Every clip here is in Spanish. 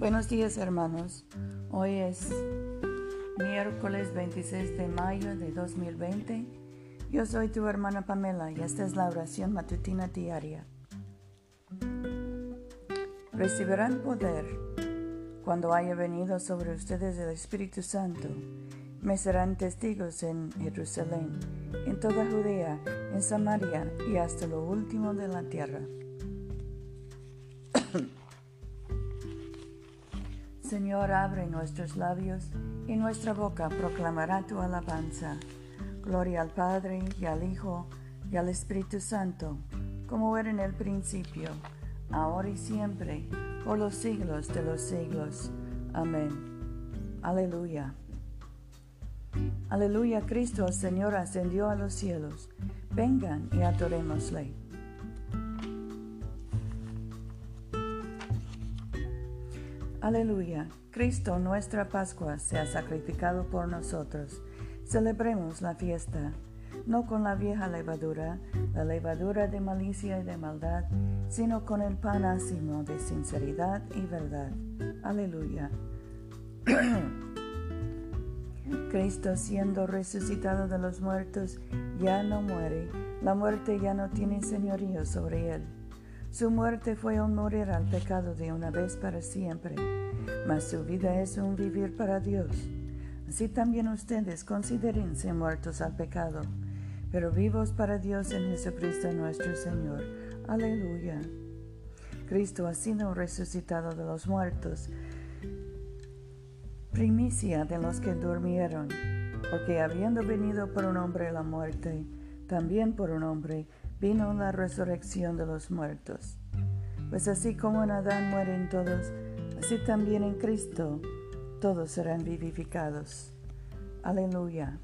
Buenos días hermanos. Hoy es miércoles 26 de mayo de 2020. Yo soy tu hermana Pamela y esta es la oración matutina diaria. Recibirán poder cuando haya venido sobre ustedes el Espíritu Santo. Me serán testigos en Jerusalén, en toda Judea, en Samaria y hasta lo último de la tierra. Señor, abre nuestros labios y nuestra boca proclamará tu alabanza. Gloria al Padre y al Hijo y al Espíritu Santo, como era en el principio, ahora y siempre, por los siglos de los siglos. Amén. Aleluya. Aleluya, Cristo el Señor ascendió a los cielos. Vengan y adorémosle. Aleluya. Cristo, nuestra Pascua, se ha sacrificado por nosotros. Celebremos la fiesta, no con la vieja levadura, la levadura de malicia y de maldad, sino con el pan ácimo de sinceridad y verdad. Aleluya. Cristo, siendo resucitado de los muertos, ya no muere, la muerte ya no tiene señorío sobre él. Su muerte fue un morir al pecado de una vez para siempre, mas su vida es un vivir para Dios. Así también ustedes considérense muertos al pecado, pero vivos para Dios en Jesucristo nuestro Señor. Aleluya. Cristo ha sido resucitado de los muertos, primicia de los que durmieron, porque habiendo venido por un hombre la muerte, también por un hombre vino la resurrección de los muertos. Pues así como en Adán mueren todos, así también en Cristo todos serán vivificados. Aleluya.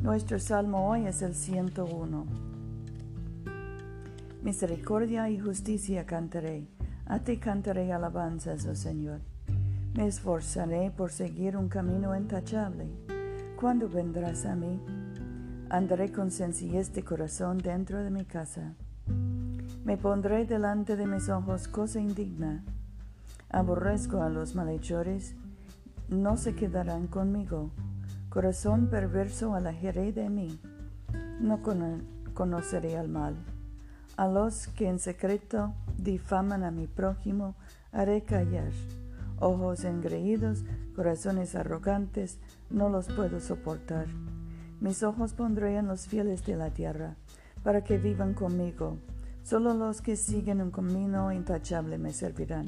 Nuestro salmo hoy es el 101. Misericordia y justicia cantaré, a ti cantaré alabanzas, oh Señor. Me esforzaré por seguir un camino intachable. ¿Cuándo vendrás a mí? Andaré con sencillez de corazón dentro de mi casa. Me pondré delante de mis ojos cosa indigna. Aborrezco a los malhechores, no se quedarán conmigo. Corazón perverso alejaré de mí. No conoceré al mal. A los que en secreto difaman a mi prójimo, haré callar. Ojos engreídos, corazones arrogantes, no los puedo soportar. Mis ojos pondré en los fieles de la tierra, para que vivan conmigo. Solo los que siguen un camino intachable me servirán.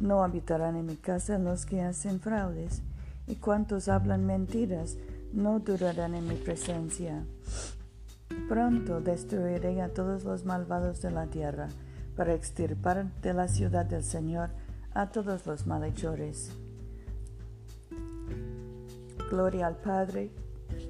No habitarán en mi casa los que hacen fraudes, y cuantos hablan mentiras no durarán en mi presencia. Pronto destruiré a todos los malvados de la tierra, para extirpar de la ciudad del Señor a todos los malhechores. Gloria al Padre,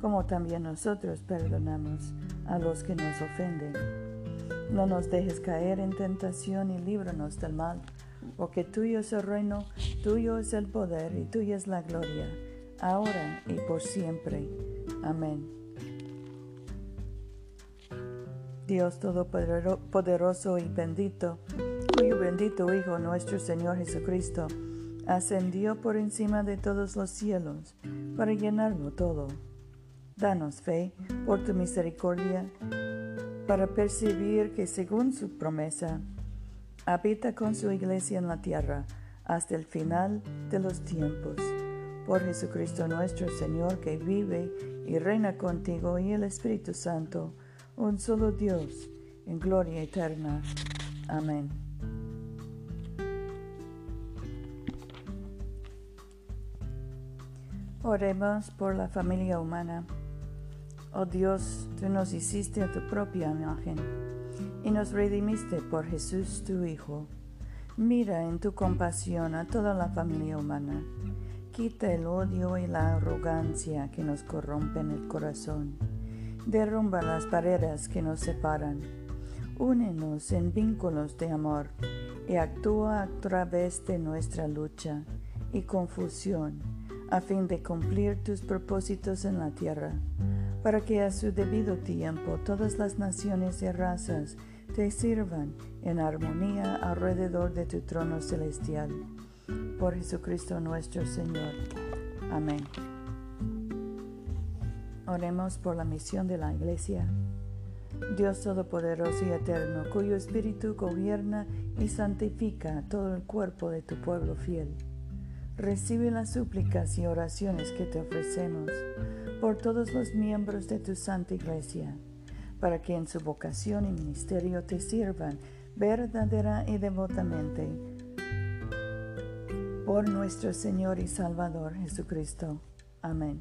como también nosotros perdonamos a los que nos ofenden. No nos dejes caer en tentación y líbranos del mal, porque tuyo es el reino, tuyo es el poder y tuya es la gloria, ahora y por siempre. Amén. Dios Todopoderoso y bendito, cuyo bendito Hijo nuestro Señor Jesucristo, ascendió por encima de todos los cielos para llenarlo todo Danos fe por tu misericordia para percibir que según su promesa, habita con su iglesia en la tierra hasta el final de los tiempos. Por Jesucristo nuestro Señor, que vive y reina contigo y el Espíritu Santo, un solo Dios, en gloria eterna. Amén. Oremos por la familia humana. Oh Dios, tú nos hiciste a tu propia imagen y nos redimiste por Jesús tu Hijo. Mira en tu compasión a toda la familia humana. Quita el odio y la arrogancia que nos corrompen el corazón. Derrumba las barreras que nos separan. Únenos en vínculos de amor y actúa a través de nuestra lucha y confusión a fin de cumplir tus propósitos en la tierra, para que a su debido tiempo todas las naciones y razas te sirvan en armonía alrededor de tu trono celestial. Por Jesucristo nuestro Señor. Amén. Oremos por la misión de la Iglesia. Dios Todopoderoso y Eterno, cuyo Espíritu gobierna y santifica todo el cuerpo de tu pueblo fiel. Recibe las súplicas y oraciones que te ofrecemos por todos los miembros de tu Santa Iglesia, para que en su vocación y ministerio te sirvan verdadera y devotamente por nuestro Señor y Salvador Jesucristo. Amén.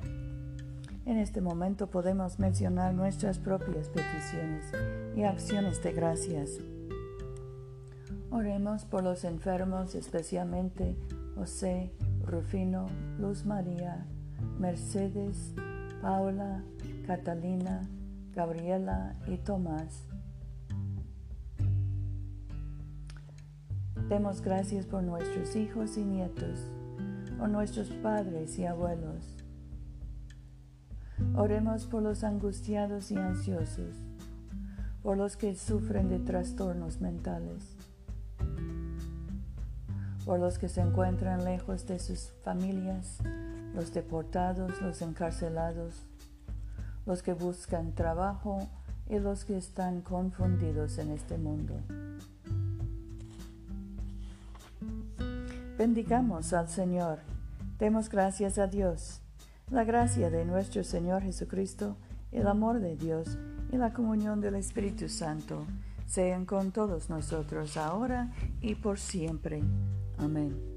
En este momento podemos mencionar nuestras propias peticiones y acciones de gracias. Oremos por los enfermos, especialmente José, Rufino, Luz María, Mercedes, Paula, Catalina, Gabriela y Tomás. Demos gracias por nuestros hijos y nietos, por nuestros padres y abuelos Oremos por los angustiados y ansiosos, por los que sufren de trastornos mentales, por los que se encuentran lejos de sus familias, los deportados, los encarcelados, los que buscan trabajo y los que están confundidos en este mundo. Bendigamos al Señor. Demos gracias a Dios. La gracia de nuestro Señor Jesucristo, el amor de Dios y la comunión del Espíritu Santo sean con todos nosotros ahora y por siempre. Amén.